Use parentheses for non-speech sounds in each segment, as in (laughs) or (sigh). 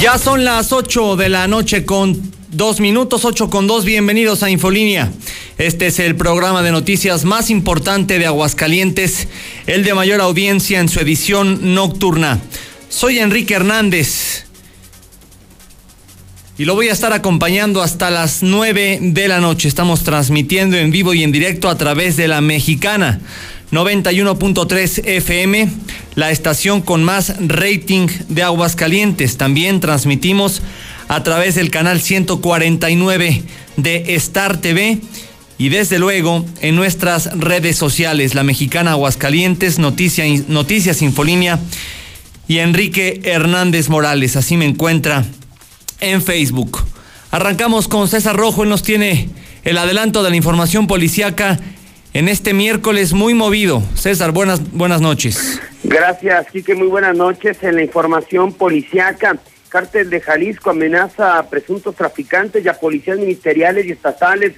Ya son las 8 de la noche con dos minutos, 8 con dos. Bienvenidos a Infolínea. Este es el programa de noticias más importante de Aguascalientes, el de mayor audiencia en su edición nocturna. Soy Enrique Hernández y lo voy a estar acompañando hasta las 9 de la noche. Estamos transmitiendo en vivo y en directo a través de la mexicana 91.3 FM, la estación con más rating de Aguascalientes. También transmitimos a través del canal 149 de Star TV y desde luego en nuestras redes sociales, la mexicana Aguascalientes, Noticia, Noticias Infolínea y Enrique Hernández Morales. Así me encuentra en Facebook. Arrancamos con César Rojo, él nos tiene el adelanto de la información policíaca en este miércoles muy movido. César, buenas, buenas noches. Gracias, Quique, muy buenas noches. En la información policiaca, Cártel de Jalisco amenaza a presuntos traficantes y a policías ministeriales y estatales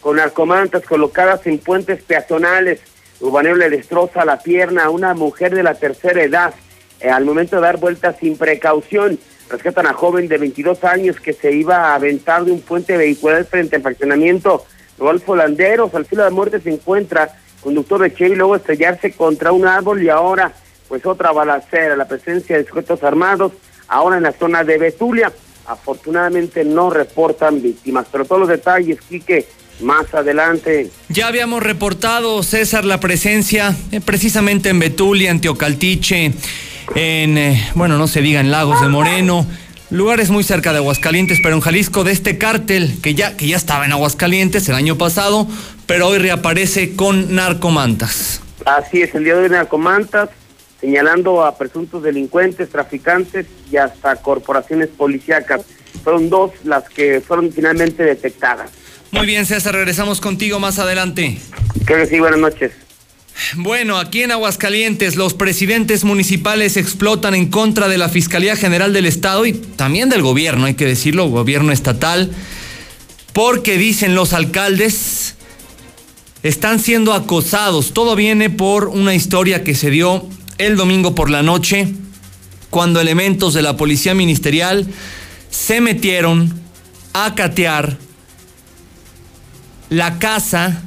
con narcomantas colocadas en puentes peatonales. Urbanero le destroza la pierna a una mujer de la tercera edad eh, al momento de dar vueltas sin precaución. Rescatan a joven de 22 años que se iba a aventar de un puente vehicular frente al fraccionamiento Rodolfo Landeros, al filo de muerte se encuentra conductor de Chevy luego estrellarse contra un árbol y ahora pues otra balacera, la presencia de sujetos armados, ahora en la zona de Betulia. Afortunadamente no reportan víctimas, pero todos los detalles, Quique, más adelante. Ya habíamos reportado, César, la presencia eh, precisamente en Betulia, en Teocaltiche, en, eh, bueno, no se diga en Lagos de Moreno lugares muy cerca de Aguascalientes, pero en Jalisco de este cártel que ya, que ya estaba en Aguascalientes el año pasado, pero hoy reaparece con narcomantas. Así es, el día de hoy narcomantas, señalando a presuntos delincuentes, traficantes y hasta corporaciones policíacas. Fueron dos las que fueron finalmente detectadas. Muy bien, César, regresamos contigo más adelante. Que sí, buenas noches. Bueno, aquí en Aguascalientes los presidentes municipales explotan en contra de la Fiscalía General del Estado y también del gobierno, hay que decirlo, gobierno estatal, porque dicen los alcaldes están siendo acosados. Todo viene por una historia que se dio el domingo por la noche, cuando elementos de la Policía Ministerial se metieron a catear la casa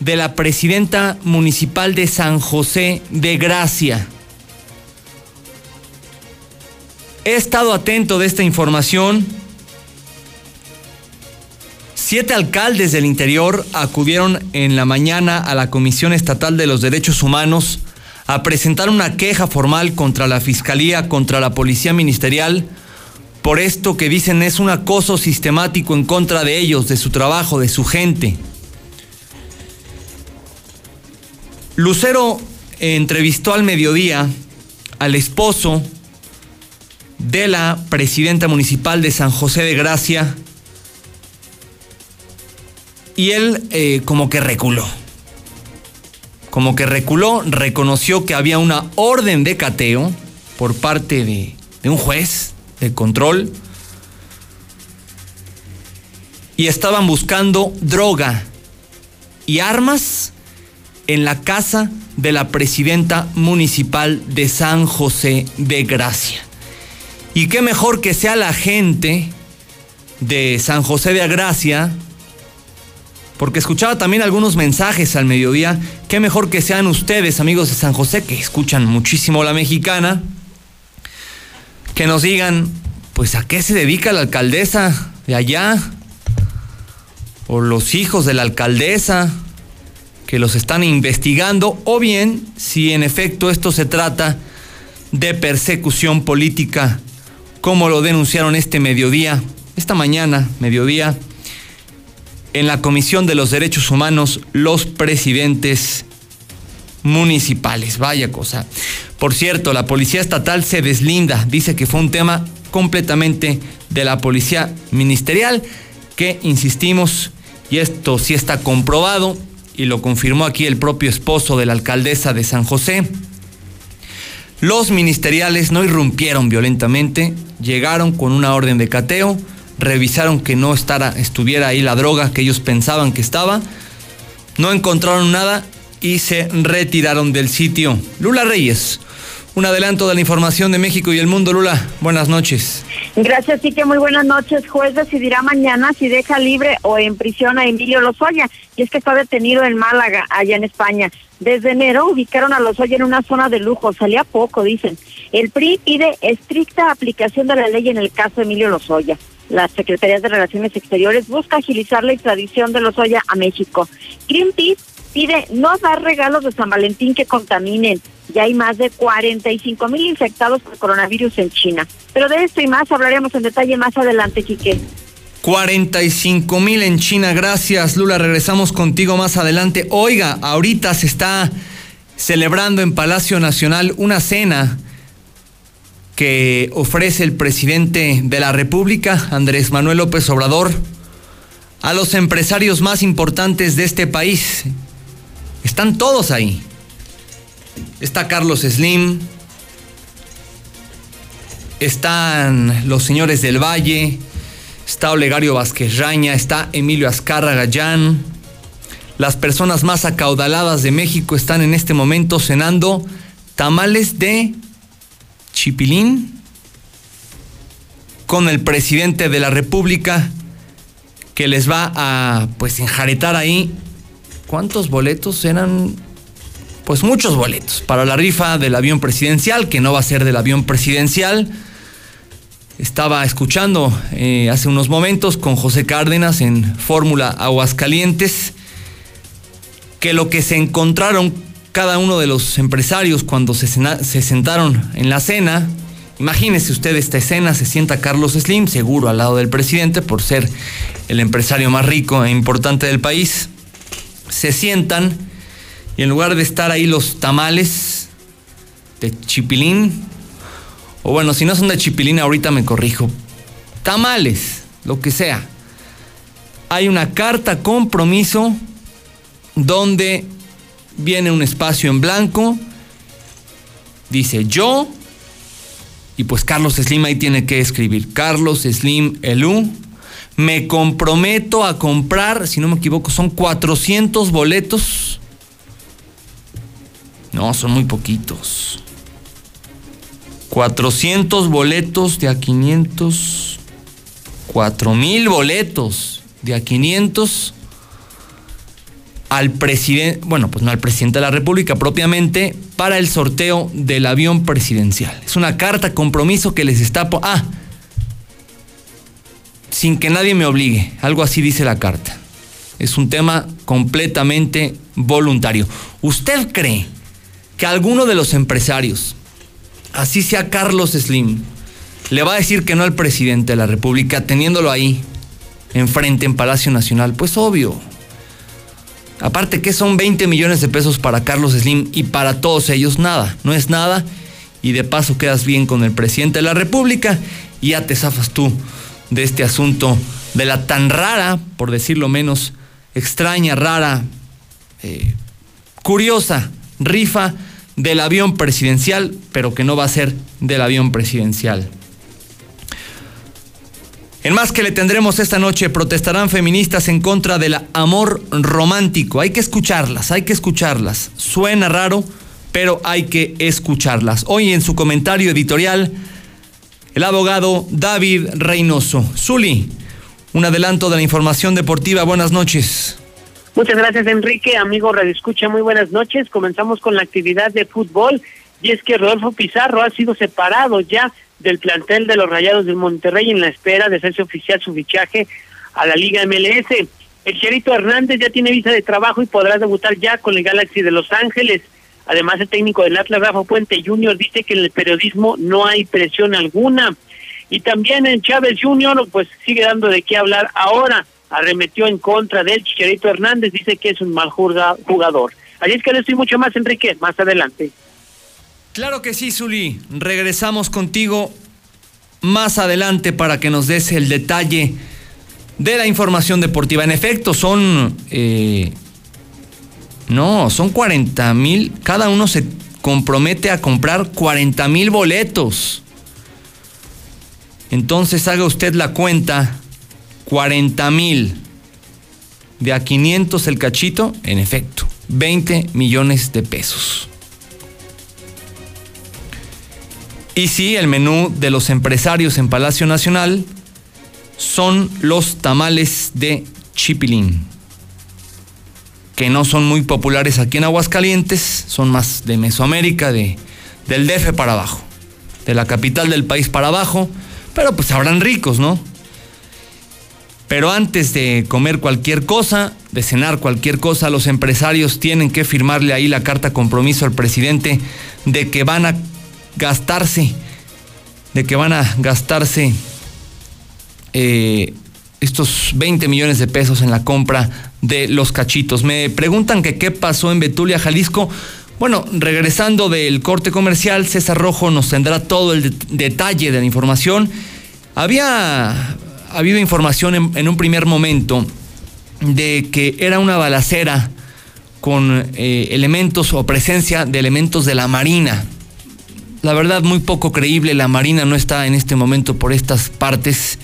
de la presidenta municipal de San José de Gracia. He estado atento de esta información. Siete alcaldes del interior acudieron en la mañana a la Comisión Estatal de los Derechos Humanos a presentar una queja formal contra la Fiscalía, contra la Policía Ministerial, por esto que dicen es un acoso sistemático en contra de ellos, de su trabajo, de su gente. Lucero entrevistó al mediodía al esposo de la presidenta municipal de San José de Gracia y él eh, como que reculó. Como que reculó, reconoció que había una orden de cateo por parte de, de un juez de control y estaban buscando droga y armas en la casa de la presidenta municipal de San José de Gracia. Y qué mejor que sea la gente de San José de Agracia, porque escuchaba también algunos mensajes al mediodía. Qué mejor que sean ustedes, amigos de San José, que escuchan muchísimo la mexicana, que nos digan, pues a qué se dedica la alcaldesa de allá, o los hijos de la alcaldesa, que los están investigando, o bien si en efecto esto se trata de persecución política, como lo denunciaron este mediodía, esta mañana, mediodía, en la Comisión de los Derechos Humanos los presidentes municipales. Vaya cosa. Por cierto, la Policía Estatal se deslinda, dice que fue un tema completamente de la Policía Ministerial, que insistimos, y esto sí está comprobado, y lo confirmó aquí el propio esposo de la alcaldesa de San José. Los ministeriales no irrumpieron violentamente, llegaron con una orden de cateo, revisaron que no estuviera ahí la droga que ellos pensaban que estaba, no encontraron nada y se retiraron del sitio. Lula Reyes, un adelanto de la información de México y el mundo. Lula, buenas noches. Gracias, que Muy buenas noches. Juez decidirá mañana si deja libre o en prisión a Emilio Lozoya. Y es que está detenido en Málaga, allá en España. Desde enero ubicaron a Lozoya en una zona de lujo. Salía poco, dicen. El PRI pide estricta aplicación de la ley en el caso de Emilio Lozoya. La Secretaría de Relaciones Exteriores busca agilizar la extradición de Lozoya a México. Greenpeace pide no dar regalos de San Valentín que contaminen. Ya hay más de 45 mil infectados por coronavirus en China. Pero de esto y más hablaremos en detalle más adelante, Quique. 45 mil en China, gracias Lula, regresamos contigo más adelante. Oiga, ahorita se está celebrando en Palacio Nacional una cena que ofrece el presidente de la República, Andrés Manuel López Obrador, a los empresarios más importantes de este país. Están todos ahí. Está Carlos Slim, están los señores del Valle, está Olegario Vázquez Raña, está Emilio Azcárraga Gallán. Las personas más acaudaladas de México están en este momento cenando tamales de Chipilín con el presidente de la República que les va a pues enjaretar ahí. Cuántos boletos eran pues muchos boletos para la rifa del avión presidencial que no va a ser del avión presidencial estaba escuchando eh, hace unos momentos con José Cárdenas en Fórmula Aguascalientes que lo que se encontraron cada uno de los empresarios cuando se, se sentaron en la cena. Imagínese usted esta escena, se sienta Carlos Slim, seguro al lado del presidente, por ser el empresario más rico e importante del país. Se sientan y en lugar de estar ahí los tamales de chipilín, o bueno, si no son de chipilín, ahorita me corrijo, tamales, lo que sea. Hay una carta compromiso donde viene un espacio en blanco, dice yo, y pues Carlos Slim ahí tiene que escribir, Carlos Slim Elú, me comprometo a comprar, si no me equivoco, son 400 boletos. No, son muy poquitos. 400 boletos de a 500. 4000 boletos de a 500 al presidente, bueno, pues no al presidente de la República propiamente, para el sorteo del avión presidencial. Es una carta compromiso que les está... Ah, sin que nadie me obligue, algo así dice la carta. Es un tema completamente voluntario. ¿Usted cree que alguno de los empresarios, así sea Carlos Slim, le va a decir que no al presidente de la República teniéndolo ahí, enfrente en Palacio Nacional? Pues obvio. Aparte que son 20 millones de pesos para Carlos Slim y para todos ellos nada, no es nada. Y de paso quedas bien con el presidente de la República y ya te zafas tú de este asunto, de la tan rara, por decirlo menos, extraña, rara, eh, curiosa rifa del avión presidencial, pero que no va a ser del avión presidencial. En más que le tendremos esta noche, protestarán feministas en contra del amor romántico. Hay que escucharlas, hay que escucharlas. Suena raro, pero hay que escucharlas. Hoy en su comentario editorial, el abogado David Reynoso. Zuli, un adelanto de la información deportiva. Buenas noches. Muchas gracias, Enrique. Amigo Radio Escucha, muy buenas noches. Comenzamos con la actividad de fútbol. Y es que Rodolfo Pizarro ha sido separado ya del plantel de los Rayados del Monterrey en la espera de hacerse oficial su fichaje a la Liga MLS. El Cherito Hernández ya tiene visa de trabajo y podrá debutar ya con el Galaxy de Los Ángeles. Además, el técnico del Atlas, Rafa Puente Jr., dice que en el periodismo no hay presión alguna. Y también en Chávez Jr., pues sigue dando de qué hablar ahora. Arremetió en contra del Cherito Hernández, dice que es un mal jugador. Así es que le estoy mucho más, Enrique, más adelante. Claro que sí, Zuli. Regresamos contigo más adelante para que nos des el detalle de la información deportiva. En efecto, son... Eh, no, son 40 mil. Cada uno se compromete a comprar 40 mil boletos. Entonces haga usted la cuenta. 40 mil. De a 500 el cachito, en efecto, 20 millones de pesos. Y sí, el menú de los empresarios en Palacio Nacional son los tamales de chipilín, que no son muy populares aquí en Aguascalientes, son más de Mesoamérica, de, del DF para abajo, de la capital del país para abajo, pero pues habrán ricos, ¿no? Pero antes de comer cualquier cosa, de cenar cualquier cosa, los empresarios tienen que firmarle ahí la carta compromiso al presidente de que van a gastarse, de que van a gastarse eh, estos 20 millones de pesos en la compra de los cachitos. Me preguntan que qué pasó en Betulia, Jalisco. Bueno, regresando del corte comercial, César Rojo nos tendrá todo el detalle de la información. Había habido información en, un primer momento de que era una balacera con eh, elementos o presencia de elementos de la Marina la verdad muy poco creíble. La Marina no está en este momento por estas partes.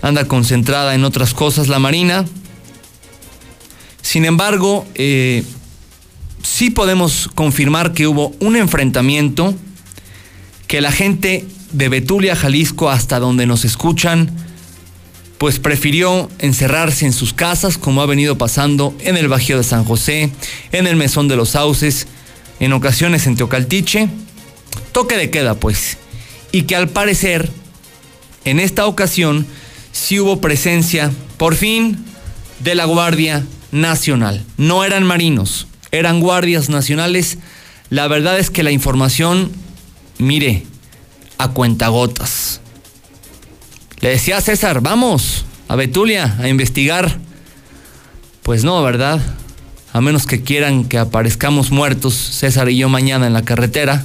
Anda concentrada en otras cosas la Marina. Sin embargo, eh, sí podemos confirmar que hubo un enfrentamiento que la gente de Betulia, Jalisco, hasta donde nos escuchan, pues prefirió encerrarse en sus casas, como ha venido pasando en el Bajío de San José, en el Mesón de los Sauces, en ocasiones en Teocaltiche toque de queda, pues. Y que al parecer, en esta ocasión, sí hubo presencia, por fin, de la Guardia Nacional. No eran marinos, eran guardias nacionales. La verdad es que la información, mire, a cuentagotas. Le decía a César, vamos a Betulia a investigar. Pues no, ¿verdad? A menos que quieran que aparezcamos muertos, César y yo mañana en la carretera.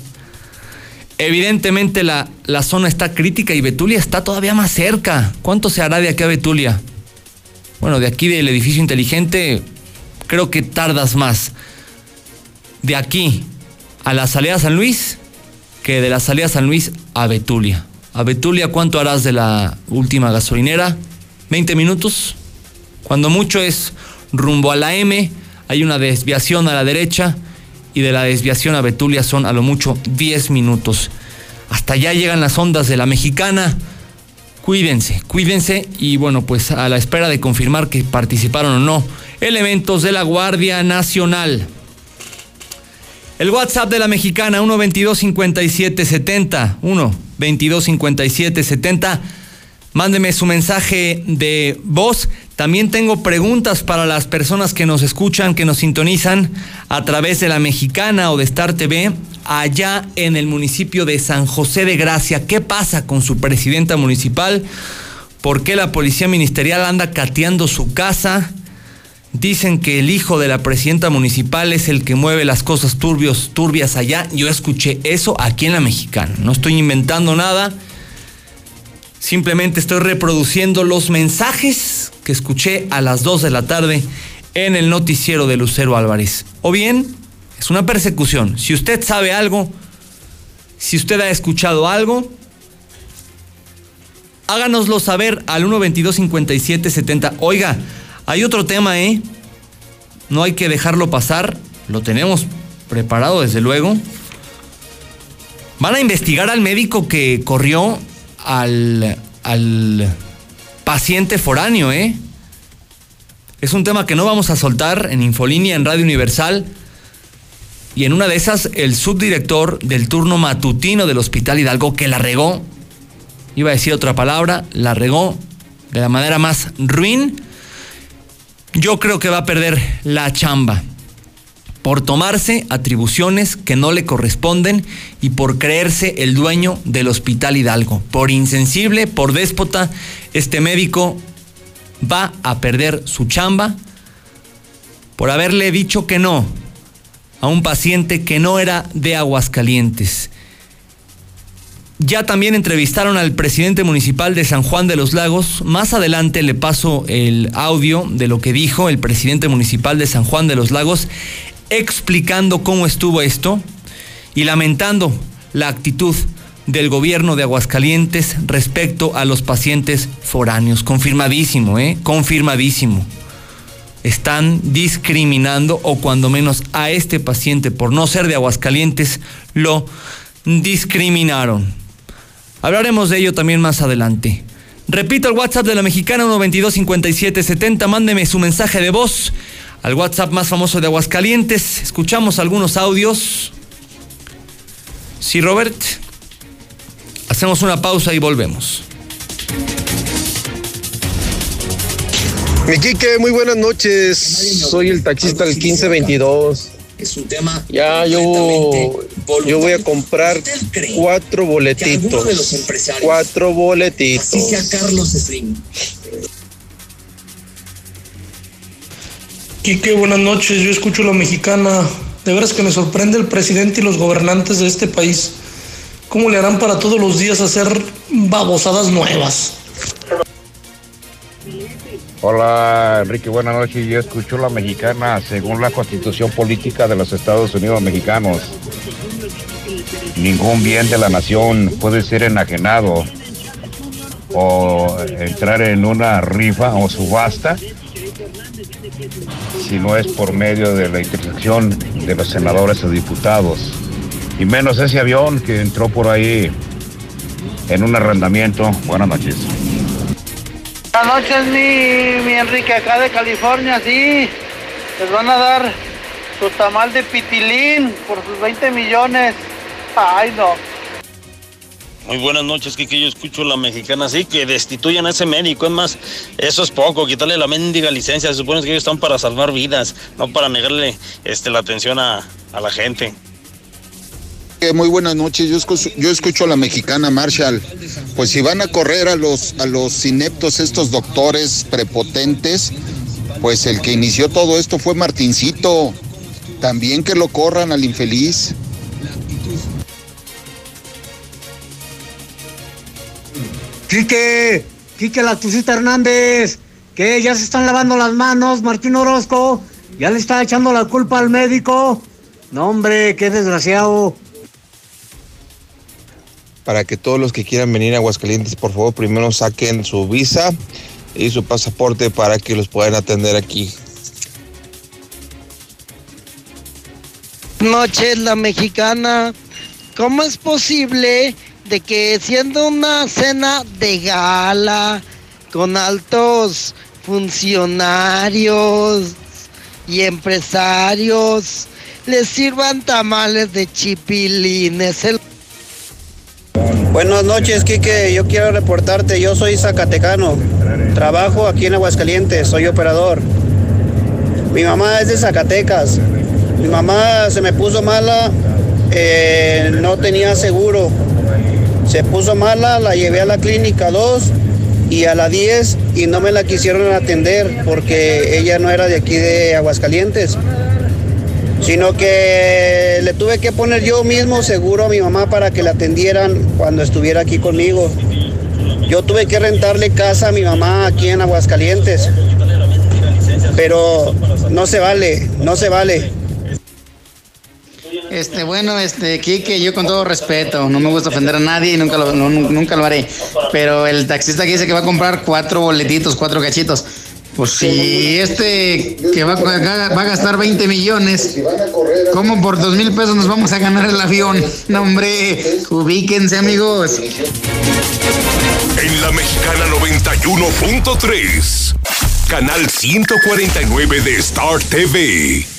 Evidentemente la, la, zona está crítica y Betulia está todavía más cerca. ¿Cuánto se hará de aquí a Betulia? Bueno, de aquí del edificio inteligente creo que tardas más. De aquí a la salida San Luis que de la salida San Luis a Betulia. A Betulia, ¿cuánto harás de la última gasolinera? ¿20 minutos? Cuando mucho es rumbo a la M, hay una desviación a la derecha y de la desviación a Betulia son a lo mucho 10 minutos. Hasta allá llegan las ondas de la mexicana. Cuídense, cuídense y bueno, pues a la espera de confirmar que participaron o no elementos de la Guardia Nacional. El WhatsApp de la mexicana 122 5770 1 22 57 70 Mándeme su mensaje de voz. También tengo preguntas para las personas que nos escuchan, que nos sintonizan a través de la Mexicana o de Star TV, allá en el municipio de San José de Gracia. ¿Qué pasa con su presidenta municipal? ¿Por qué la policía ministerial anda cateando su casa? Dicen que el hijo de la presidenta municipal es el que mueve las cosas turbios, turbias allá. Yo escuché eso aquí en la Mexicana. No estoy inventando nada. Simplemente estoy reproduciendo los mensajes que escuché a las 2 de la tarde en el noticiero de Lucero Álvarez. O bien, es una persecución. Si usted sabe algo, si usted ha escuchado algo, háganoslo saber al 122 5770 Oiga, hay otro tema, ¿eh? No hay que dejarlo pasar. Lo tenemos preparado, desde luego. Van a investigar al médico que corrió al, al paciente foráneo, ¿eh? Es un tema que no vamos a soltar en Infolínea, en Radio Universal. Y en una de esas, el subdirector del turno matutino del Hospital Hidalgo, que la regó, iba a decir otra palabra, la regó de la manera más ruin, yo creo que va a perder la chamba por tomarse atribuciones que no le corresponden y por creerse el dueño del Hospital Hidalgo. Por insensible, por déspota, este médico va a perder su chamba por haberle dicho que no a un paciente que no era de Aguascalientes. Ya también entrevistaron al presidente municipal de San Juan de los Lagos. Más adelante le paso el audio de lo que dijo el presidente municipal de San Juan de los Lagos, explicando cómo estuvo esto y lamentando la actitud del gobierno de Aguascalientes respecto a los pacientes foráneos. Confirmadísimo, ¿eh? Confirmadísimo. Están discriminando o cuando menos a este paciente por no ser de Aguascalientes lo discriminaron. Hablaremos de ello también más adelante. Repito el WhatsApp de la mexicana 1225770. Mándeme su mensaje de voz al WhatsApp más famoso de Aguascalientes. Escuchamos algunos audios. Sí, Robert. Hacemos una pausa y volvemos. Mi muy buenas noches. Soy el taxista del 1522 es un tema. Ya yo, yo voy a comprar cuatro boletitos. Cuatro boletitos. Así sea Carlos Slim. Quique, buenas noches. Yo escucho la mexicana. De veras que me sorprende el presidente y los gobernantes de este país. ¿Cómo le harán para todos los días hacer babosadas nuevas? Hola Enrique, buenas noches. Yo escucho la mexicana según la constitución política de los Estados Unidos mexicanos. Ningún bien de la nación puede ser enajenado o entrar en una rifa o subasta si no es por medio de la intersección de los senadores o diputados. Y menos ese avión que entró por ahí en un arrendamiento. Buenas noches. Buenas noches, mi, mi Enrique, acá de California, sí. Les van a dar su tamal de pitilín por sus 20 millones. Ay, no. Muy buenas noches, que yo escucho la mexicana, sí, que destituyan a ese médico, es más, eso es poco, quitarle la mendiga licencia, se supone que ellos están para salvar vidas, no para negarle este, la atención a, a la gente. Muy buenas noches, yo escucho, yo escucho a la mexicana Marshall. Pues si van a correr a los, a los ineptos, estos doctores prepotentes, pues el que inició todo esto fue Martincito. También que lo corran al infeliz. Quique, Quique la Tucita Hernández, que ya se están lavando las manos, Martín Orozco, ya le está echando la culpa al médico. No, hombre, qué desgraciado para que todos los que quieran venir a Aguascalientes, por favor, primero saquen su visa y su pasaporte para que los puedan atender aquí. Noches, la mexicana. ¿Cómo es posible de que siendo una cena de gala con altos funcionarios y empresarios les sirvan tamales de chipilines? El Buenas noches, Quique. Yo quiero reportarte. Yo soy zacatecano. Trabajo aquí en Aguascalientes. Soy operador. Mi mamá es de Zacatecas. Mi mamá se me puso mala. Eh, no tenía seguro. Se puso mala. La llevé a la clínica 2 y a la 10 y no me la quisieron atender porque ella no era de aquí de Aguascalientes sino que le tuve que poner yo mismo seguro a mi mamá para que la atendieran cuando estuviera aquí conmigo. Yo tuve que rentarle casa a mi mamá aquí en Aguascalientes, pero no se vale, no se vale. Este, bueno, este, Kike, yo con todo respeto, no me gusta ofender a nadie y nunca lo, nunca lo haré. Pero el taxista que dice que va a comprar cuatro boletitos, cuatro cachitos. Pues si este que va, va, a gastar 20 millones, ¿cómo por dos mil pesos nos vamos a ganar el avión? No, hombre, ubíquense, amigos. En la Mexicana 91.3. Canal 149 de Star TV.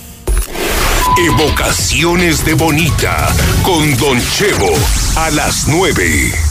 Evocaciones de Bonita con Don Chevo a las 9.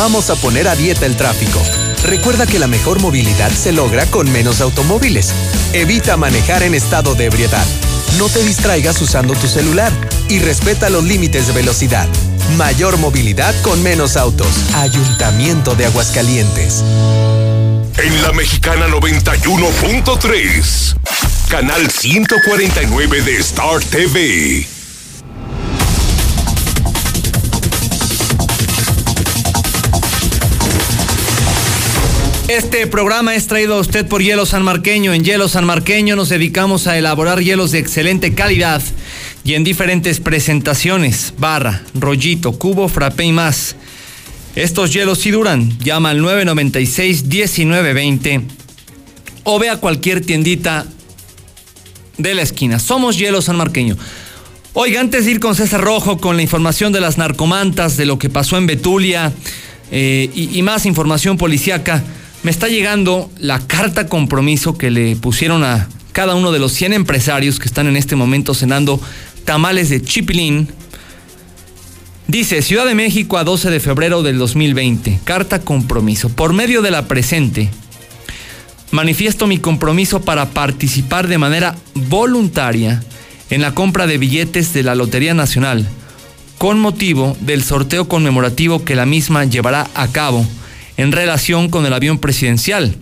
Vamos a poner a dieta el tráfico. Recuerda que la mejor movilidad se logra con menos automóviles. Evita manejar en estado de ebriedad. No te distraigas usando tu celular y respeta los límites de velocidad. Mayor movilidad con menos autos. Ayuntamiento de Aguascalientes. En la Mexicana 91.3, canal 149 de Star TV. Este programa es traído a usted por Hielo San Marqueño. En Hielo San Marqueño nos dedicamos a elaborar hielos de excelente calidad y en diferentes presentaciones, barra, rollito, cubo, frappé y más. Estos hielos sí duran. Llama al 996-1920 o ve a cualquier tiendita de la esquina. Somos Hielo San Marqueño. Oiga, antes de ir con César Rojo con la información de las narcomantas, de lo que pasó en Betulia eh, y, y más información policíaca, me está llegando la carta compromiso que le pusieron a cada uno de los 100 empresarios que están en este momento cenando tamales de chipilín. Dice, Ciudad de México a 12 de febrero del 2020, carta compromiso. Por medio de la presente, manifiesto mi compromiso para participar de manera voluntaria en la compra de billetes de la Lotería Nacional, con motivo del sorteo conmemorativo que la misma llevará a cabo en relación con el avión presidencial,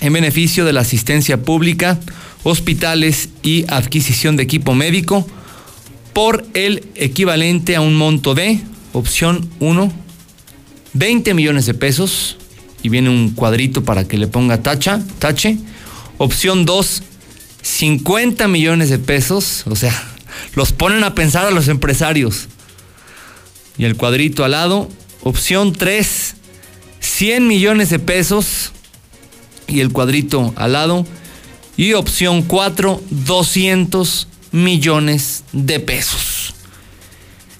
en beneficio de la asistencia pública, hospitales y adquisición de equipo médico, por el equivalente a un monto de, opción 1, 20 millones de pesos, y viene un cuadrito para que le ponga tacha, tache. Opción 2, 50 millones de pesos, o sea, (laughs) los ponen a pensar a los empresarios. Y el cuadrito al lado, opción 3, 100 millones de pesos y el cuadrito al lado. Y opción 4, 200 millones de pesos.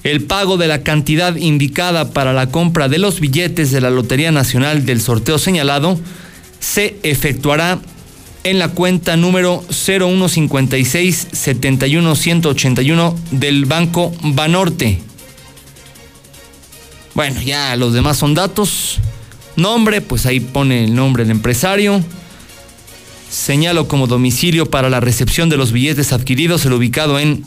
El pago de la cantidad indicada para la compra de los billetes de la Lotería Nacional del sorteo señalado se efectuará en la cuenta número 0156 71181 del Banco Banorte. Bueno, ya los demás son datos. Nombre, pues ahí pone el nombre del empresario. Señalo como domicilio para la recepción de los billetes adquiridos el ubicado en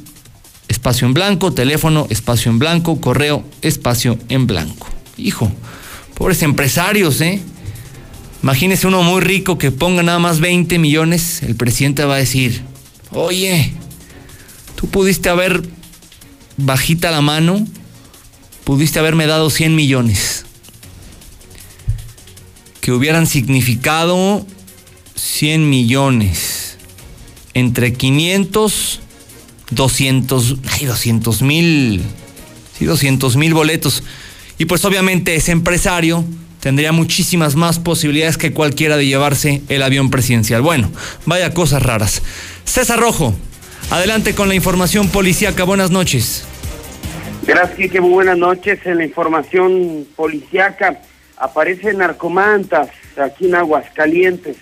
espacio en blanco, teléfono, espacio en blanco, correo, espacio en blanco. Hijo, pobres empresarios, ¿eh? Imagínese uno muy rico que ponga nada más 20 millones, el presidente va a decir, oye, tú pudiste haber bajita la mano, pudiste haberme dado 100 millones, que hubieran significado 100 millones, entre 500 200, ay, 200 mil, sí, 200 mil boletos. Y pues obviamente ese empresario tendría muchísimas más posibilidades que cualquiera de llevarse el avión presidencial. Bueno, vaya cosas raras. César Rojo, adelante con la información policíaca. Buenas noches. Gracias. Muy buenas noches. En la información policíaca aparecen narcomantas aquí en Aguascalientes,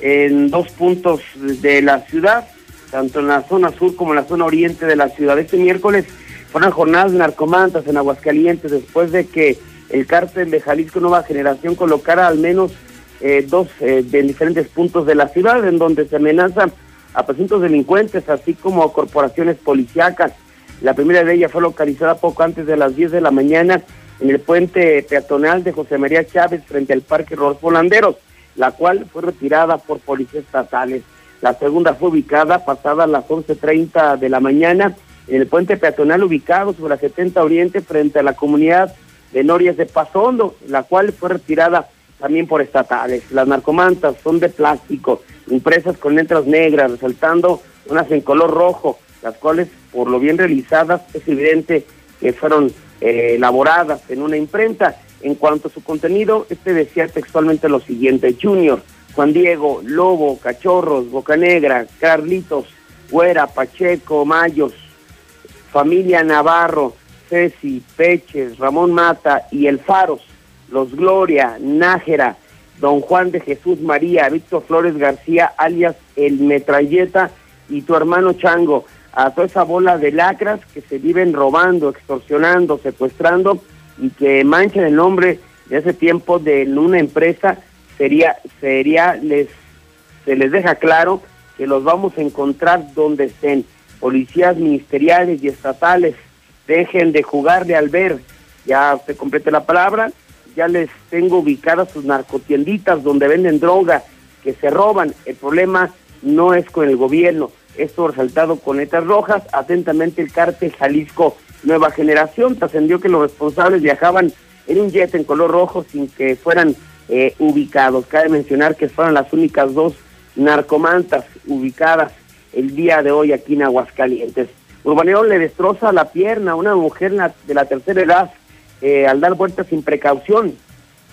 en dos puntos de la ciudad tanto en la zona sur como en la zona oriente de la ciudad. Este miércoles fueron jornadas de narcomantas en Aguascalientes después de que el cártel de Jalisco Nueva Generación colocara al menos eh, dos eh, de diferentes puntos de la ciudad en donde se amenazan a presuntos delincuentes, así como corporaciones policíacas. La primera de ellas fue localizada poco antes de las 10 de la mañana en el puente peatonal de José María Chávez frente al Parque Rodolfo Landeros, la cual fue retirada por policías estatales. La segunda fue ubicada pasada las 11.30 de la mañana en el puente peatonal ubicado sobre la 70 Oriente frente a la comunidad de Norias de Pasondo, la cual fue retirada también por estatales. Las narcomantas son de plástico, impresas con letras negras, resaltando unas en color rojo, las cuales, por lo bien realizadas, es evidente que fueron eh, elaboradas en una imprenta. En cuanto a su contenido, este decía textualmente lo siguiente, Junior, Juan Diego, Lobo, Cachorros, Bocanegra, Carlitos, Güera, Pacheco, Mayos, familia Navarro, Ceci, Peches, Ramón Mata y El Faros, Los Gloria, Nájera, Don Juan de Jesús María, Víctor Flores García, alias El Metralleta, y tu hermano Chango, a toda esa bola de lacras que se viven robando, extorsionando, secuestrando y que manchan el nombre de ese tiempo de una empresa sería, sería, les, se les deja claro que los vamos a encontrar donde estén. Policías ministeriales y estatales, dejen de jugarle al ver. Ya usted complete la palabra, ya les tengo ubicadas sus narcotienditas donde venden droga, que se roban. El problema no es con el gobierno. Esto resaltado con letras rojas. Atentamente el cártel Jalisco Nueva Generación trascendió que los responsables viajaban en un jet en color rojo sin que fueran eh, ubicados. Cabe mencionar que fueron las únicas dos narcomantas ubicadas el día de hoy aquí en Aguascalientes. Urbaneo le destroza la pierna a una mujer de la tercera edad eh, al dar vueltas sin precaución.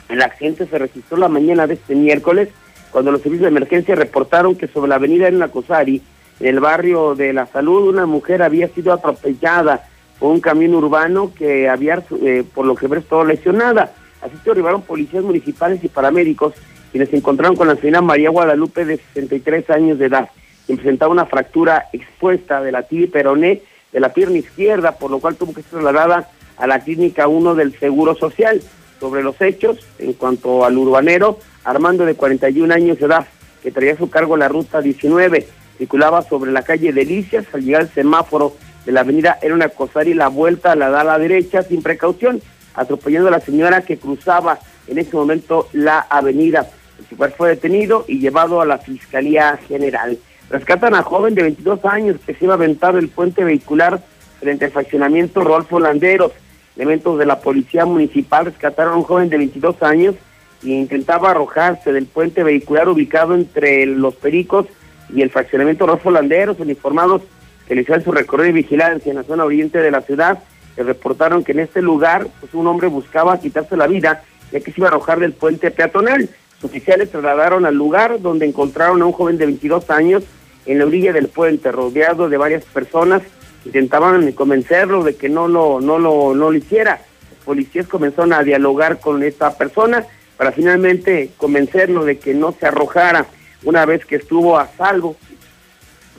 El accidente se registró la mañana de este miércoles cuando los servicios de emergencia reportaron que sobre la avenida Elena Cosari, el barrio de la Salud, una mujer había sido atropellada por un camión urbano que había, eh, por lo que ver, todo lesionada. Así se arribaron policías municipales y paramédicos quienes se encontraron con la señora María Guadalupe de 63 años de edad, quien presentaba una fractura expuesta de la tibia peroné de la pierna izquierda, por lo cual tuvo que ser trasladada a la clínica 1 del Seguro Social. Sobre los hechos, en cuanto al urbanero, Armando de 41 años de edad, que traía a su cargo la ruta 19, circulaba sobre la calle Delicias, al llegar al semáforo de la avenida era una y la vuelta la da a la derecha sin precaución atropellando a la señora que cruzaba en ese momento la avenida. El chofer fue detenido y llevado a la Fiscalía General. Rescatan a joven de 22 años que se iba a aventar el puente vehicular frente al fraccionamiento Rolfo Landeros. Elementos de la Policía Municipal rescataron a un joven de 22 años y intentaba arrojarse del puente vehicular ubicado entre Los Pericos y el fraccionamiento Rolfo Landeros, uniformados que le hicieron su recorrido de vigilancia en la zona oriente de la ciudad que reportaron que en este lugar pues, un hombre buscaba quitarse la vida ya que se iba a arrojar del puente peatonal. Los oficiales trasladaron al lugar donde encontraron a un joven de 22 años en la orilla del puente, rodeado de varias personas intentaban convencerlo de que no lo, no lo, no lo hiciera. Los policías comenzaron a dialogar con esta persona para finalmente convencerlo de que no se arrojara una vez que estuvo a salvo.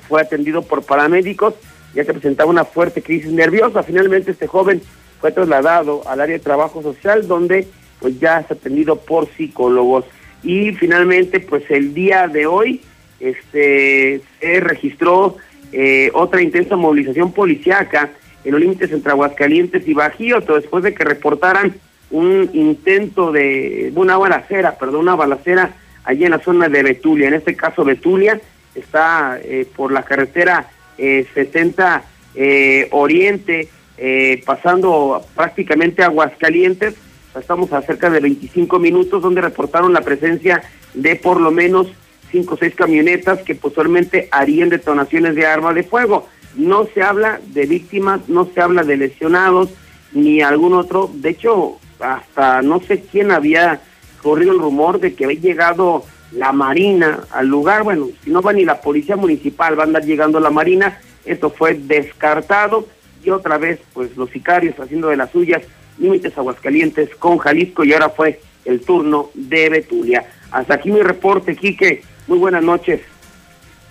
Fue atendido por paramédicos, ya se presentaba una fuerte crisis nerviosa. Finalmente este joven fue trasladado al área de trabajo social donde pues ya es atendido por psicólogos. Y finalmente pues el día de hoy este se registró eh, otra intensa movilización policiaca en los límites entre Aguascalientes y Bajío, después de que reportaran un intento de una balacera, perdón, una balacera allí en la zona de Betulia. En este caso Betulia está eh, por la carretera eh, 70 eh, Oriente, eh, pasando prácticamente Aguascalientes. Estamos a cerca de 25 minutos donde reportaron la presencia de por lo menos cinco o seis camionetas que posteriormente harían detonaciones de arma de fuego. No se habla de víctimas, no se habla de lesionados ni algún otro. De hecho, hasta no sé quién había corrido el rumor de que había llegado la Marina al lugar. Bueno, si no va ni la Policía Municipal, va a andar llegando la Marina. Esto fue descartado y otra vez, pues los sicarios haciendo de las suyas, límites Aguascalientes con Jalisco y ahora fue el turno de Betulia. Hasta aquí mi reporte, Quique. Muy buenas noches.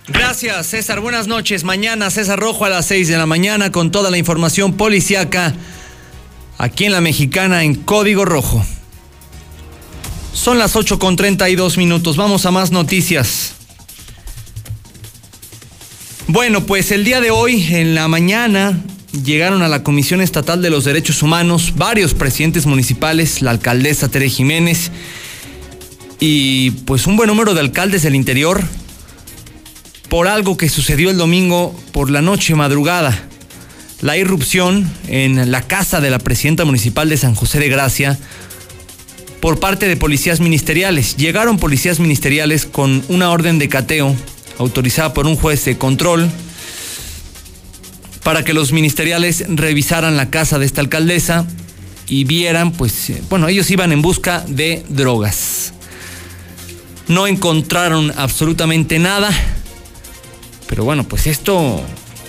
Gracias, César. Buenas noches. Mañana César Rojo a las 6 de la mañana con toda la información policiaca aquí en la Mexicana en Código Rojo. Son las 8 con 32 minutos. Vamos a más noticias. Bueno, pues el día de hoy, en la mañana, llegaron a la Comisión Estatal de los Derechos Humanos varios presidentes municipales, la alcaldesa Tere Jiménez y pues un buen número de alcaldes del interior por algo que sucedió el domingo por la noche madrugada. La irrupción en la casa de la presidenta municipal de San José de Gracia por parte de policías ministeriales. Llegaron policías ministeriales con una orden de cateo autorizada por un juez de control para que los ministeriales revisaran la casa de esta alcaldesa y vieran, pues, bueno, ellos iban en busca de drogas. No encontraron absolutamente nada, pero bueno, pues esto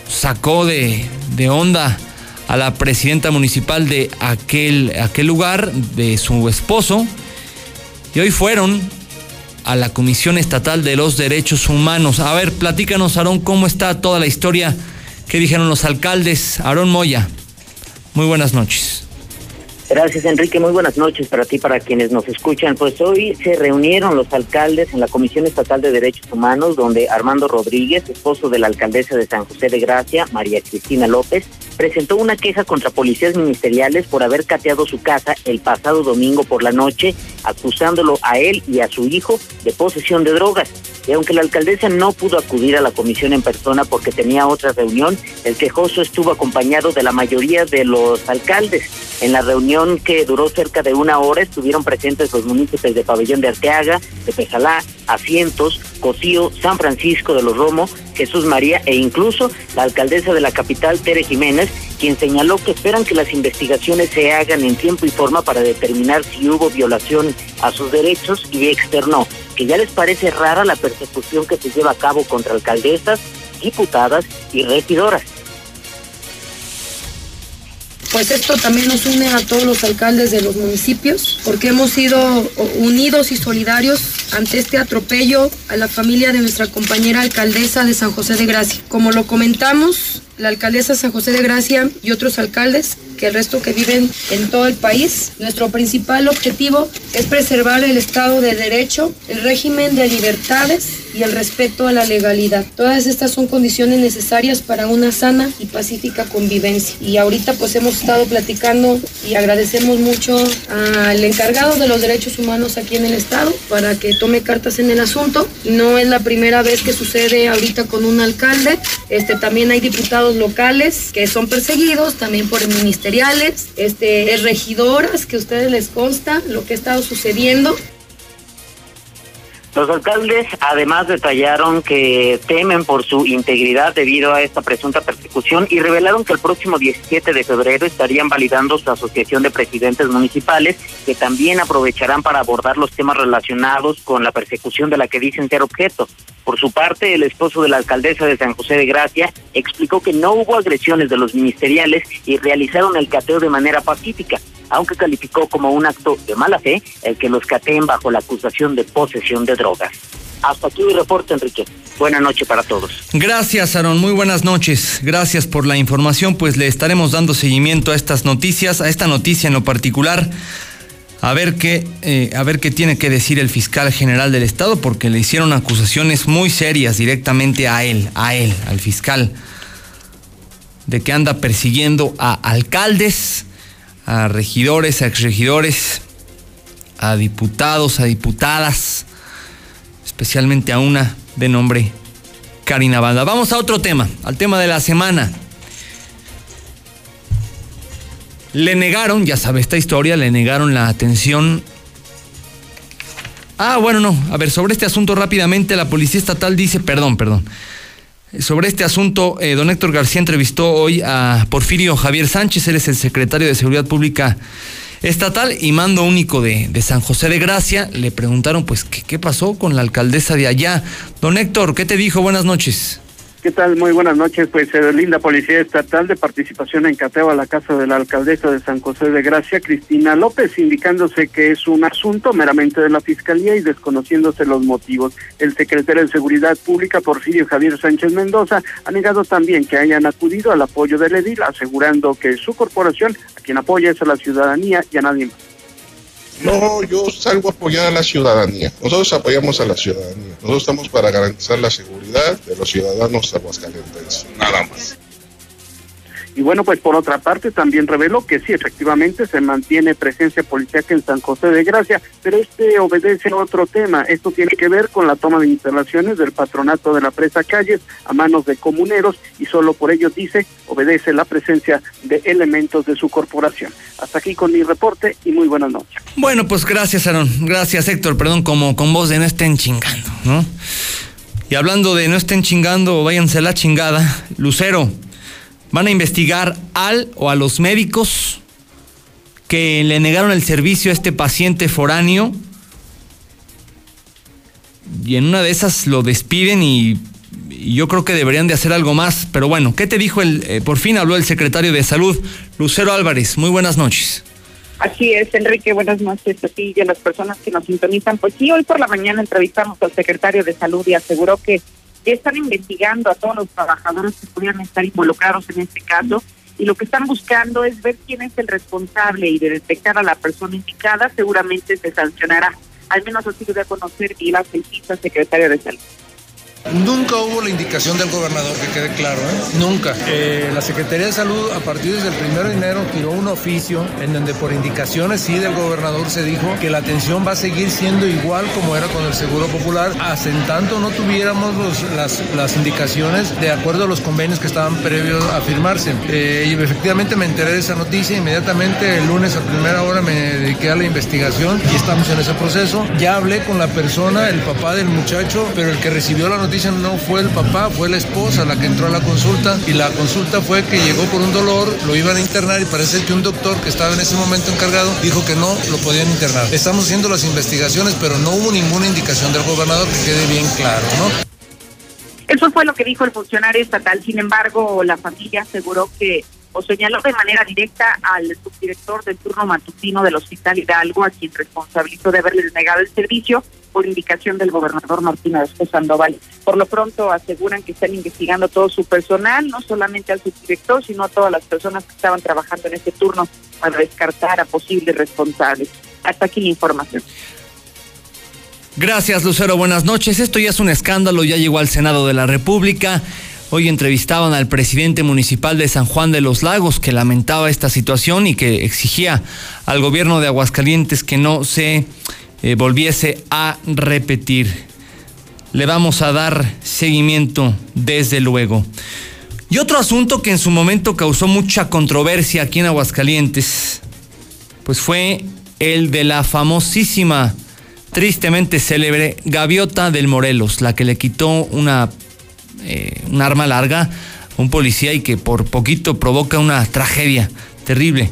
sacó de, de onda a la presidenta municipal de aquel, aquel lugar, de su esposo, y hoy fueron a la Comisión Estatal de los Derechos Humanos. A ver, platícanos, Aarón, cómo está toda la historia que dijeron los alcaldes. Aarón Moya, muy buenas noches. Gracias, Enrique. Muy buenas noches para ti, para quienes nos escuchan. Pues hoy se reunieron los alcaldes en la Comisión Estatal de Derechos Humanos, donde Armando Rodríguez, esposo de la alcaldesa de San José de Gracia, María Cristina López, presentó una queja contra policías ministeriales por haber cateado su casa el pasado domingo por la noche, acusándolo a él y a su hijo de posesión de drogas. Y aunque la alcaldesa no pudo acudir a la comisión en persona porque tenía otra reunión, el quejoso estuvo acompañado de la mayoría de los alcaldes. En la reunión que duró cerca de una hora estuvieron presentes los municipios de Pabellón de Arteaga, de Pesalá, Asientos, Cocío, San Francisco de los Romo, Jesús María e incluso la alcaldesa de la capital, Tere Jiménez, quien señaló que esperan que las investigaciones se hagan en tiempo y forma para determinar si hubo violación a sus derechos y externó que ya les parece rara la persecución que se lleva a cabo contra alcaldesas, diputadas y regidoras. Pues esto también nos une a todos los alcaldes de los municipios, porque hemos sido unidos y solidarios ante este atropello a la familia de nuestra compañera alcaldesa de San José de Gracia. Como lo comentamos, la alcaldesa San José de Gracia y otros alcaldes que el resto que viven en todo el país. Nuestro principal objetivo es preservar el Estado de Derecho, el régimen de libertades y el respeto a la legalidad. Todas estas son condiciones necesarias para una sana y pacífica convivencia. Y ahorita pues hemos estado platicando y agradecemos mucho al encargado de los derechos humanos aquí en el Estado para que tome cartas en el asunto. No es la primera vez que sucede ahorita con un alcalde. Este, también hay diputados locales que son perseguidos también por el ministerio este, regidoras, que a ustedes les consta lo que ha estado sucediendo. Los alcaldes además detallaron que temen por su integridad debido a esta presunta persecución y revelaron que el próximo 17 de febrero estarían validando su asociación de presidentes municipales que también aprovecharán para abordar los temas relacionados con la persecución de la que dicen ser objeto. Por su parte, el esposo de la alcaldesa de San José de Gracia explicó que no hubo agresiones de los ministeriales y realizaron el cateo de manera pacífica aunque calificó como un acto de mala fe el que los cateen bajo la acusación de posesión de drogas. Hasta aquí mi reporte, Enrique. Buenas noches para todos. Gracias, Aaron. Muy buenas noches. Gracias por la información. Pues le estaremos dando seguimiento a estas noticias, a esta noticia en lo particular. A ver qué, eh, a ver qué tiene que decir el fiscal general del estado, porque le hicieron acusaciones muy serias directamente a él, a él, al fiscal, de que anda persiguiendo a alcaldes, a regidores, a exregidores, a diputados, a diputadas, especialmente a una de nombre Karina Banda. Vamos a otro tema, al tema de la semana. Le negaron, ya sabe esta historia, le negaron la atención. Ah, bueno, no. A ver, sobre este asunto rápidamente, la Policía Estatal dice, perdón, perdón. Sobre este asunto, eh, don Héctor García entrevistó hoy a Porfirio Javier Sánchez, él es el secretario de Seguridad Pública Estatal y mando único de, San José de Gracia. Le preguntaron, pues, ¿qué, ¿qué pasó con la alcaldesa de allá? Don Héctor, ¿qué te dijo? Buenas noches. ¿Qué tal? Muy buenas noches. Pues se linda Policía Estatal de participación en cateo a la casa de la alcaldesa de San José de Gracia, Cristina López, indicándose que es un asunto meramente de la Fiscalía y desconociéndose los motivos. El secretario de Seguridad Pública, Porfirio Javier Sánchez Mendoza, ha negado también que hayan acudido al apoyo del edil, asegurando que su corporación, a quien apoya es a la ciudadanía y a nadie más. No, yo salgo a apoyar a la ciudadanía. Nosotros apoyamos a la ciudadanía. Nosotros estamos para garantizar la seguridad de los ciudadanos aguascalientes. Nada más. Y bueno, pues por otra parte también reveló que sí, efectivamente se mantiene presencia policial en San José de Gracia, pero este obedece a otro tema. Esto tiene que ver con la toma de instalaciones del patronato de la presa Calles a manos de comuneros y solo por ello dice obedece la presencia de elementos de su corporación. Hasta aquí con mi reporte y muy buenas noches. Bueno, pues gracias, Aaron. Gracias, Héctor. Perdón, como con voz de no estén chingando, ¿no? Y hablando de no estén chingando, váyanse la chingada. Lucero, van a investigar al o a los médicos que le negaron el servicio a este paciente foráneo y en una de esas lo despiden y, yo creo que deberían de hacer algo más. Pero bueno, ¿qué te dijo el, eh, por fin habló el secretario de Salud, Lucero Álvarez? Muy buenas noches. Así es, Enrique, buenas noches a ti y a las personas que nos sintonizan. Pues sí, hoy por la mañana entrevistamos al secretario de Salud y aseguró que están investigando a todos los trabajadores que pudieran estar involucrados en este caso y lo que están buscando es ver quién es el responsable y de detectar a la persona indicada seguramente se sancionará. Al menos así lo voy a conocer y la secretaria de Salud. Nunca hubo la indicación del gobernador, que quede claro, ¿eh? Nunca. Eh, la Secretaría de Salud, a partir desde el 1 de enero, tiró un oficio en donde por indicaciones sí del gobernador se dijo que la atención va a seguir siendo igual como era con el Seguro Popular, hasta en tanto no tuviéramos las, las indicaciones de acuerdo a los convenios que estaban previos a firmarse. Eh, y efectivamente me enteré de esa noticia, inmediatamente el lunes a primera hora me dediqué a la investigación y estamos en ese proceso. Ya hablé con la persona, el papá del muchacho, pero el que recibió la noticia dicen no fue el papá, fue la esposa la que entró a la consulta y la consulta fue que llegó por un dolor, lo iban a internar y parece que un doctor que estaba en ese momento encargado dijo que no lo podían internar. Estamos haciendo las investigaciones, pero no hubo ninguna indicación del gobernador que quede bien claro, ¿no? Eso fue lo que dijo el funcionario estatal. Sin embargo, la familia aseguró que o señaló de manera directa al subdirector del turno matutino del Hospital Hidalgo, a quien responsabilizó de haberles negado el servicio por indicación del gobernador Martín Arasco Sandoval. Por lo pronto aseguran que están investigando todo su personal, no solamente al subdirector, sino a todas las personas que estaban trabajando en ese turno para descartar a posibles responsables. Hasta aquí la información. Gracias, Lucero. Buenas noches. Esto ya es un escándalo, ya llegó al Senado de la República. Hoy entrevistaban al presidente municipal de San Juan de los Lagos que lamentaba esta situación y que exigía al gobierno de Aguascalientes que no se eh, volviese a repetir. Le vamos a dar seguimiento desde luego. Y otro asunto que en su momento causó mucha controversia aquí en Aguascalientes, pues fue el de la famosísima tristemente célebre Gaviota del Morelos, la que le quitó una, eh, un arma larga un policía y que por poquito provoca una tragedia terrible.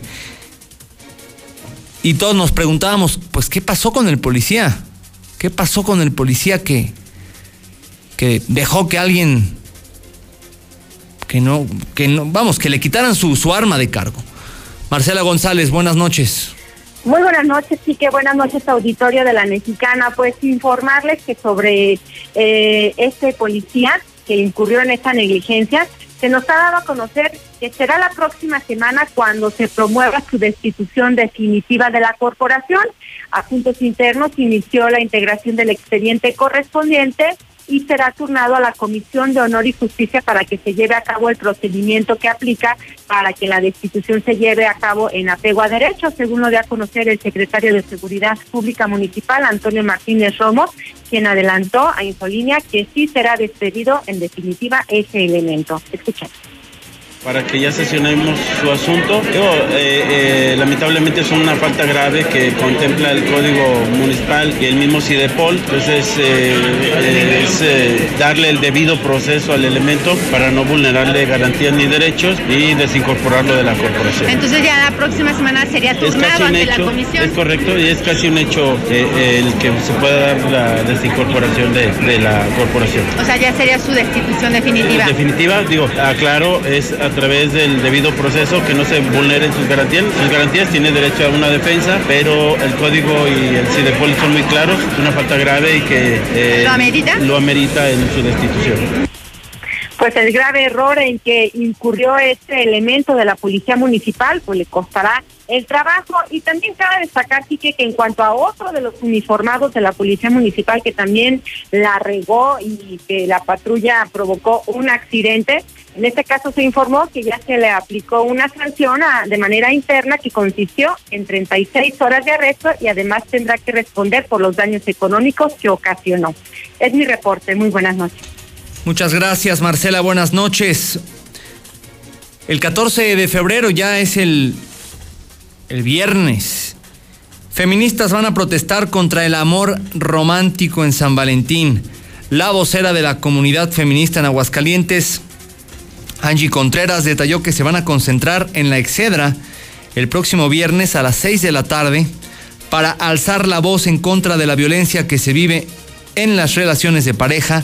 Y todos nos preguntábamos, pues, ¿qué pasó con el policía? ¿Qué pasó con el policía que, que dejó que alguien, que no, que no, vamos, que le quitaran su, su arma de cargo? Marcela González, buenas noches. Muy buenas noches, sí buenas noches auditorio de la Mexicana. Pues informarles que sobre eh, este policía que incurrió en esta negligencia, se nos ha dado a conocer que será la próxima semana cuando se promueva su destitución definitiva de la corporación. Asuntos Internos inició la integración del expediente correspondiente y será turnado a la Comisión de Honor y Justicia para que se lleve a cabo el procedimiento que aplica para que la destitución se lleve a cabo en apego a derechos, según lo dio a conocer el secretario de Seguridad Pública Municipal, Antonio Martínez Romo, quien adelantó a Infolínea que sí será despedido en definitiva ese elemento. Escuchen para que ya sesionemos su asunto. Eh, eh, lamentablemente es una falta grave que contempla el Código Municipal y el mismo CIDEPOL, entonces eh, es darle el debido proceso al elemento para no vulnerarle garantías ni derechos y desincorporarlo de la corporación. Entonces ya la próxima semana sería turnado ante la comisión. Es correcto y es casi un hecho el que se pueda dar la desincorporación de, de, la corporación. O sea, ya sería su destitución definitiva. Definitiva, digo, aclaro, es a través del debido proceso, que no se vulneren sus garantías. Sus garantías tiene derecho a una defensa, pero el código y el CIDEPOL son muy claros, una falta grave y que eh, ¿Lo, amerita? lo amerita en su destitución pues el grave error en que incurrió este elemento de la policía municipal, pues le costará el trabajo y también cabe destacar, sí que en cuanto a otro de los uniformados de la policía municipal que también la regó y que la patrulla provocó un accidente, en este caso se informó que ya se le aplicó una sanción de manera interna que consistió en 36 horas de arresto y además tendrá que responder por los daños económicos que ocasionó. Es mi reporte. Muy buenas noches. Muchas gracias, Marcela. Buenas noches. El 14 de febrero ya es el, el viernes. Feministas van a protestar contra el amor romántico en San Valentín. La vocera de la comunidad feminista en Aguascalientes Angie Contreras detalló que se van a concentrar en la Excedra el próximo viernes a las 6 de la tarde para alzar la voz en contra de la violencia que se vive en las relaciones de pareja,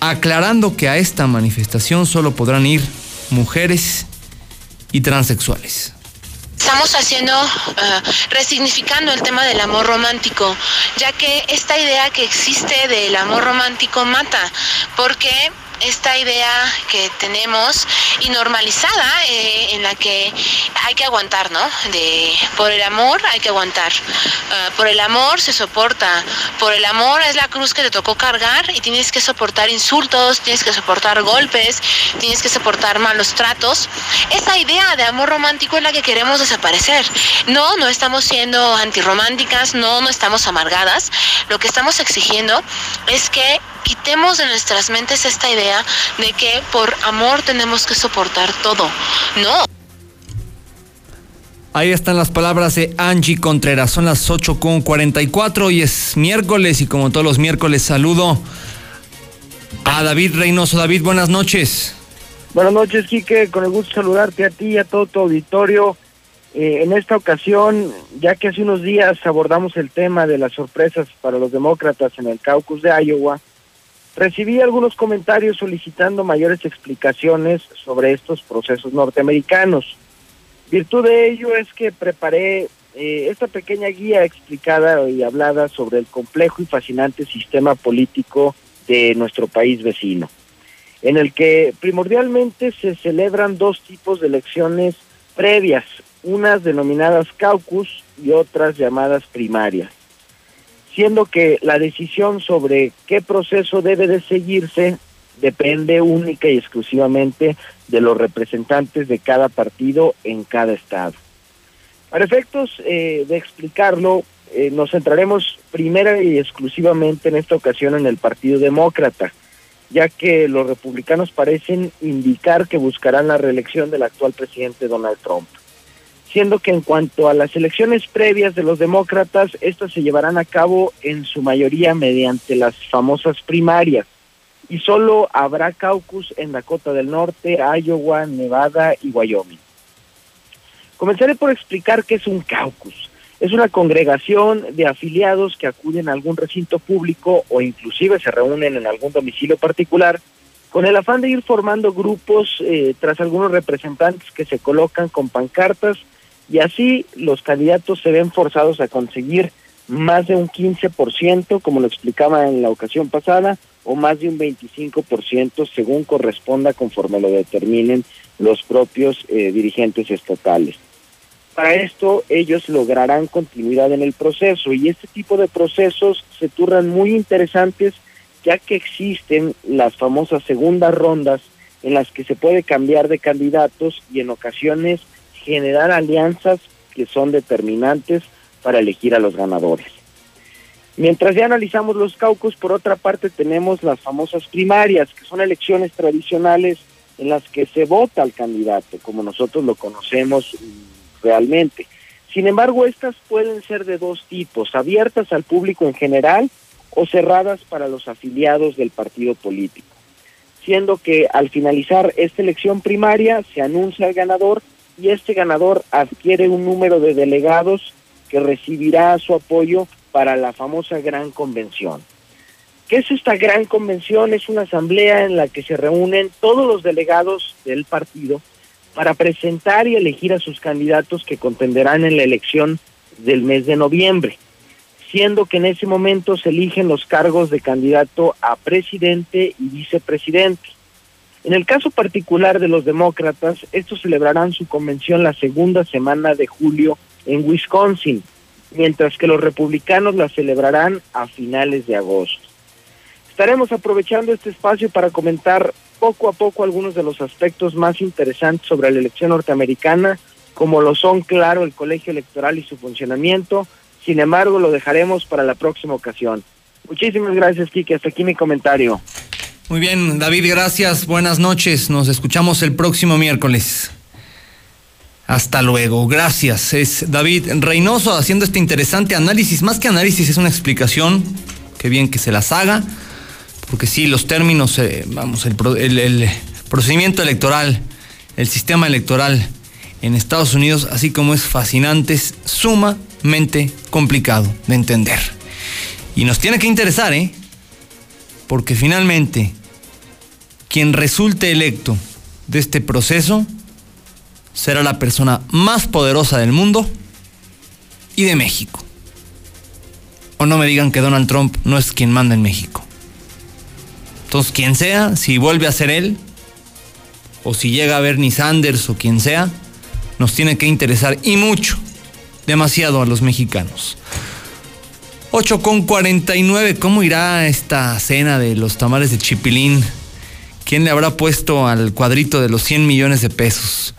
aclarando que a esta manifestación solo podrán ir mujeres y transexuales. Estamos haciendo, uh, resignificando el tema del amor romántico, ya que esta idea que existe del amor romántico mata, porque esta idea que tenemos y normalizada eh, en la que hay que aguantar, ¿no? De por el amor hay que aguantar. Uh, por el amor se soporta. Por el amor es la cruz que te tocó cargar y tienes que soportar insultos, tienes que soportar golpes, tienes que soportar malos tratos. Esa idea de amor romántico es la que queremos desaparecer. No, no estamos siendo antirrománticas, no, no estamos amargadas. Lo que estamos exigiendo es que quitemos de nuestras mentes esta idea de que por amor tenemos que soportar todo. No. Ahí están las palabras de Angie Contreras. Son las 8.44 y es miércoles y como todos los miércoles saludo a David Reynoso. David, buenas noches. Buenas noches, Quique. Con el gusto de saludarte a ti y a todo tu auditorio. Eh, en esta ocasión, ya que hace unos días abordamos el tema de las sorpresas para los demócratas en el caucus de Iowa, Recibí algunos comentarios solicitando mayores explicaciones sobre estos procesos norteamericanos. Virtud de ello es que preparé eh, esta pequeña guía explicada y hablada sobre el complejo y fascinante sistema político de nuestro país vecino, en el que primordialmente se celebran dos tipos de elecciones previas, unas denominadas caucus y otras llamadas primarias siendo que la decisión sobre qué proceso debe de seguirse depende única y exclusivamente de los representantes de cada partido en cada estado. Para efectos eh, de explicarlo, eh, nos centraremos primera y exclusivamente en esta ocasión en el Partido Demócrata, ya que los republicanos parecen indicar que buscarán la reelección del actual presidente Donald Trump. Siendo que en cuanto a las elecciones previas de los demócratas, estas se llevarán a cabo en su mayoría mediante las famosas primarias y solo habrá caucus en Dakota del Norte, Iowa, Nevada y Wyoming. Comenzaré por explicar qué es un caucus. Es una congregación de afiliados que acuden a algún recinto público o inclusive se reúnen en algún domicilio particular con el afán de ir formando grupos eh, tras algunos representantes que se colocan con pancartas y así los candidatos se ven forzados a conseguir más de un 15%, como lo explicaba en la ocasión pasada, o más de un 25% según corresponda conforme lo determinen los propios eh, dirigentes estatales. Para esto ellos lograrán continuidad en el proceso y este tipo de procesos se turnan muy interesantes ya que existen las famosas segundas rondas en las que se puede cambiar de candidatos y en ocasiones generar alianzas que son determinantes para elegir a los ganadores. Mientras ya analizamos los caucus, por otra parte tenemos las famosas primarias, que son elecciones tradicionales en las que se vota al candidato, como nosotros lo conocemos realmente. Sin embargo, estas pueden ser de dos tipos, abiertas al público en general o cerradas para los afiliados del partido político, siendo que al finalizar esta elección primaria se anuncia el ganador y este ganador adquiere un número de delegados que recibirá su apoyo para la famosa gran convención. ¿Qué es esta gran convención? Es una asamblea en la que se reúnen todos los delegados del partido para presentar y elegir a sus candidatos que contenderán en la elección del mes de noviembre, siendo que en ese momento se eligen los cargos de candidato a presidente y vicepresidente. En el caso particular de los demócratas, estos celebrarán su convención la segunda semana de julio en Wisconsin, mientras que los republicanos la celebrarán a finales de agosto. Estaremos aprovechando este espacio para comentar poco a poco algunos de los aspectos más interesantes sobre la elección norteamericana, como lo son, claro, el colegio electoral y su funcionamiento. Sin embargo, lo dejaremos para la próxima ocasión. Muchísimas gracias, Kike. Hasta aquí mi comentario. Muy bien, David, gracias. Buenas noches. Nos escuchamos el próximo miércoles. Hasta luego, gracias. Es David Reynoso haciendo este interesante análisis. Más que análisis, es una explicación. Qué bien que se las haga porque sí, los términos, eh, vamos, el, procedimiento electoral, el sistema electoral en Estados Unidos, así como es fascinante, es sumamente complicado de entender. Y nos tiene que interesar, ¿eh? Porque finalmente, quien resulte electo de este proceso será la persona más poderosa del mundo y de México. O no me digan que Donald Trump no es quien manda en México. Entonces, quien sea, si vuelve a ser él, o si llega a Bernie Sanders o quien sea, nos tiene que interesar y mucho, demasiado a los mexicanos. 8 con 49, ¿cómo irá esta cena de los tamales de Chipilín? ¿Quién le habrá puesto al cuadrito de los 100 millones de pesos?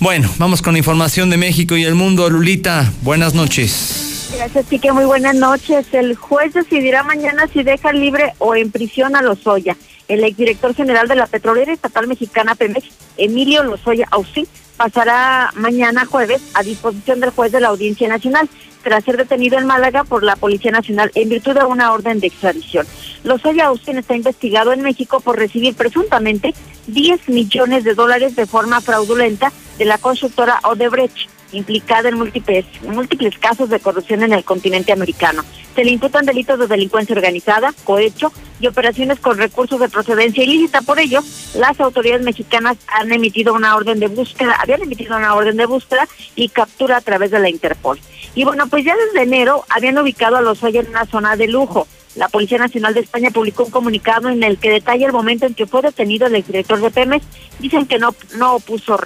Bueno, vamos con la información de México y el mundo. Lulita, buenas noches. Gracias, que Muy buenas noches. El juez decidirá mañana si deja libre o en prisión a Lozoya. El exdirector general de la Petrolera Estatal Mexicana Pemex, Emilio Lozoya Ausí, pasará mañana jueves a disposición del juez de la Audiencia Nacional tras ser detenido en Málaga por la Policía Nacional en virtud de una orden de extradición. Lozoya Austin está investigado en México por recibir presuntamente 10 millones de dólares de forma fraudulenta de la constructora Odebrecht implicada en múltiples, múltiples casos de corrupción en el continente americano. Se le imputan delitos de delincuencia organizada, cohecho y operaciones con recursos de procedencia ilícita. Por ello, las autoridades mexicanas han emitido una orden de búsqueda, habían emitido una orden de búsqueda y captura a través de la Interpol. Y bueno, pues ya desde enero habían ubicado a los en una zona de lujo. La Policía Nacional de España publicó un comunicado en el que detalla el momento en que fue detenido el exdirector de Pemex. Dicen que no, no opuso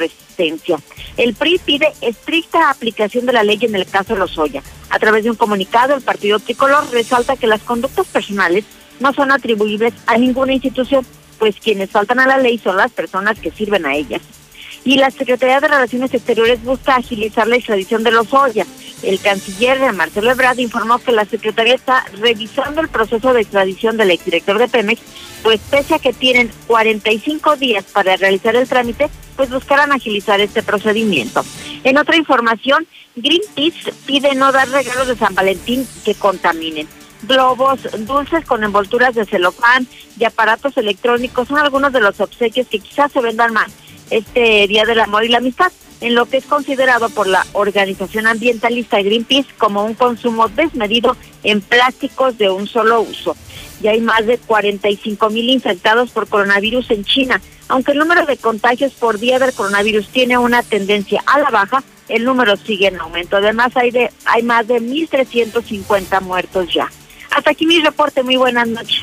El PRI pide estricta aplicación de la ley en el caso de Lozoya. A través de un comunicado, el partido tricolor resalta que las conductas personales no son atribuibles a ninguna institución, pues quienes faltan a la ley son las personas que sirven a ellas. Y la Secretaría de Relaciones Exteriores busca agilizar la extradición de Lozoya El canciller Marcelo Ebrard informó que la Secretaría está revisando el proceso de extradición del exdirector de Pemex, pues pese a que tienen 45 días para realizar el trámite, pues buscarán agilizar este procedimiento. En otra información, Greenpeace pide no dar regalos de San Valentín que contaminen. Globos, dulces con envolturas de celofán y aparatos electrónicos son algunos de los obsequios que quizás se vendan más este Día del Amor y la Amistad en lo que es considerado por la organización ambientalista Greenpeace como un consumo desmedido en plásticos de un solo uso. Ya hay más de 45 mil infectados por coronavirus en China. Aunque el número de contagios por día del coronavirus tiene una tendencia a la baja, el número sigue en aumento. Además, hay, de, hay más de 1.350 muertos ya. Hasta aquí mi reporte. Muy buenas noches.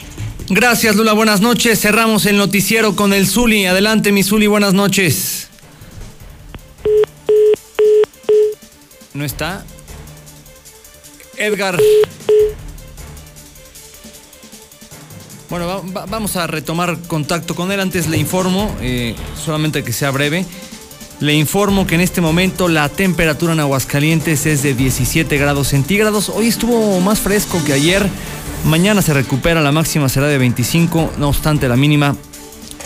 Gracias, Lula. Buenas noches. Cerramos el noticiero con el Zuli. Adelante, mi Zuli. Buenas noches. ¿No está? Edgar. Bueno, vamos a retomar contacto con él. Antes le informo, eh, solamente que sea breve, le informo que en este momento la temperatura en Aguascalientes es de 17 grados centígrados. Hoy estuvo más fresco que ayer. Mañana se recupera, la máxima será de 25, no obstante la mínima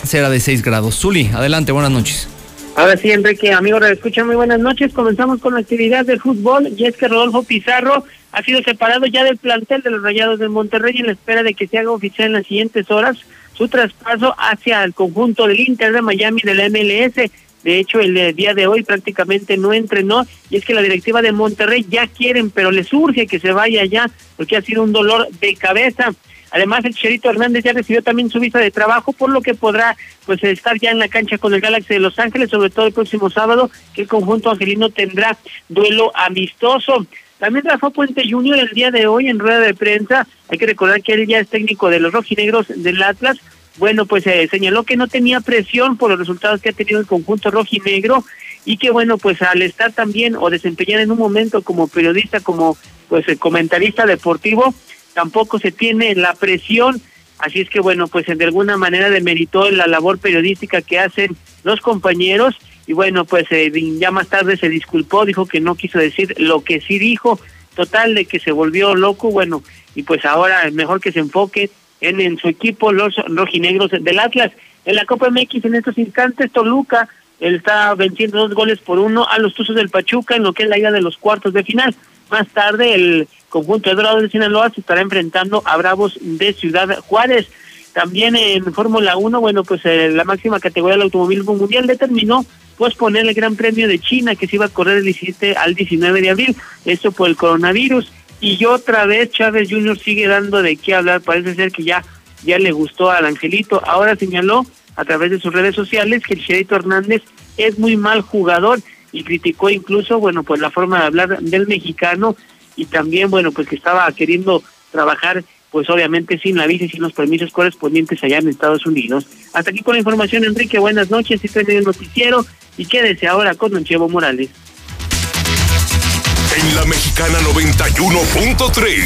será de 6 grados. Zuli, adelante, buenas noches. Ahora sí, Enrique, amigos, escucha muy buenas noches. Comenzamos con la actividad del fútbol y es que Rodolfo Pizarro ha sido separado ya del plantel de los Rayados de Monterrey en la espera de que se haga oficial en las siguientes horas su traspaso hacia el conjunto del Inter de Miami de la MLS. De hecho, el día de hoy prácticamente no entrenó y es que la directiva de Monterrey ya quieren, pero les urge que se vaya ya porque ha sido un dolor de cabeza. Además, el Cherito Hernández ya recibió también su visa de trabajo, por lo que podrá pues estar ya en la cancha con el Galaxy de Los Ángeles, sobre todo el próximo sábado, que el conjunto angelino tendrá duelo amistoso. También Rafa Puente Junior el día de hoy en rueda de prensa, hay que recordar que él ya es técnico de los rojinegros del Atlas, bueno, pues eh, señaló que no tenía presión por los resultados que ha tenido el conjunto rojinegro y que bueno, pues al estar también o desempeñar en un momento como periodista, como pues eh, comentarista deportivo, tampoco se tiene la presión, así es que bueno, pues de alguna manera demeritó la labor periodística que hacen los compañeros y bueno, pues eh, ya más tarde se disculpó, dijo que no quiso decir lo que sí dijo, total de que se volvió loco, bueno, y pues ahora mejor que se enfoque en, en su equipo los rojinegros del Atlas. En la Copa MX en estos instantes Toluca él está venciendo dos goles por uno a los Tuzos del Pachuca en lo que es la ida de los cuartos de final. Más tarde el conjunto de Dorados de Sinaloa se estará enfrentando a Bravos de Ciudad Juárez. También en Fórmula 1, bueno, pues eh, la máxima categoría del automovilismo mundial determinó pues poner el Gran Premio de China que se iba a correr del 17 al 19 de abril, esto por el coronavirus. Y otra vez Chávez Jr. sigue dando de qué hablar, parece ser que ya, ya le gustó al Angelito. Ahora señaló a través de sus redes sociales que el Cherito Hernández es muy mal jugador y criticó incluso, bueno, pues la forma de hablar del mexicano y también, bueno, pues que estaba queriendo trabajar, pues obviamente sin la visa y sin los permisos correspondientes allá en Estados Unidos. Hasta aquí con la información, Enrique. Buenas noches. Estoy en el noticiero y quédese ahora con Don Chevo Morales. En la Mexicana 91.3,